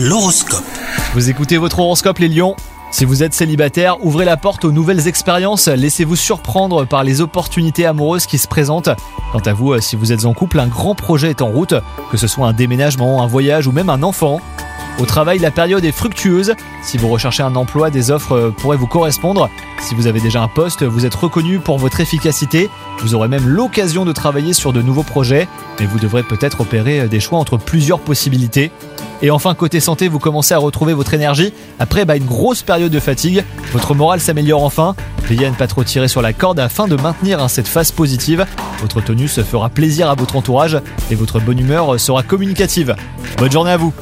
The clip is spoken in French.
L'horoscope. Vous écoutez votre horoscope les lions? Si vous êtes célibataire, ouvrez la porte aux nouvelles expériences, laissez-vous surprendre par les opportunités amoureuses qui se présentent. Quant à vous, si vous êtes en couple, un grand projet est en route, que ce soit un déménagement, un voyage ou même un enfant. Au travail, la période est fructueuse. Si vous recherchez un emploi, des offres pourraient vous correspondre. Si vous avez déjà un poste, vous êtes reconnu pour votre efficacité. Vous aurez même l'occasion de travailler sur de nouveaux projets, mais vous devrez peut-être opérer des choix entre plusieurs possibilités. Et enfin, côté santé, vous commencez à retrouver votre énergie. Après bah, une grosse période de fatigue, votre morale s'améliore enfin. Veillez à ne pas trop tirer sur la corde afin de maintenir hein, cette phase positive. Votre tenue fera plaisir à votre entourage et votre bonne humeur sera communicative. Bonne journée à vous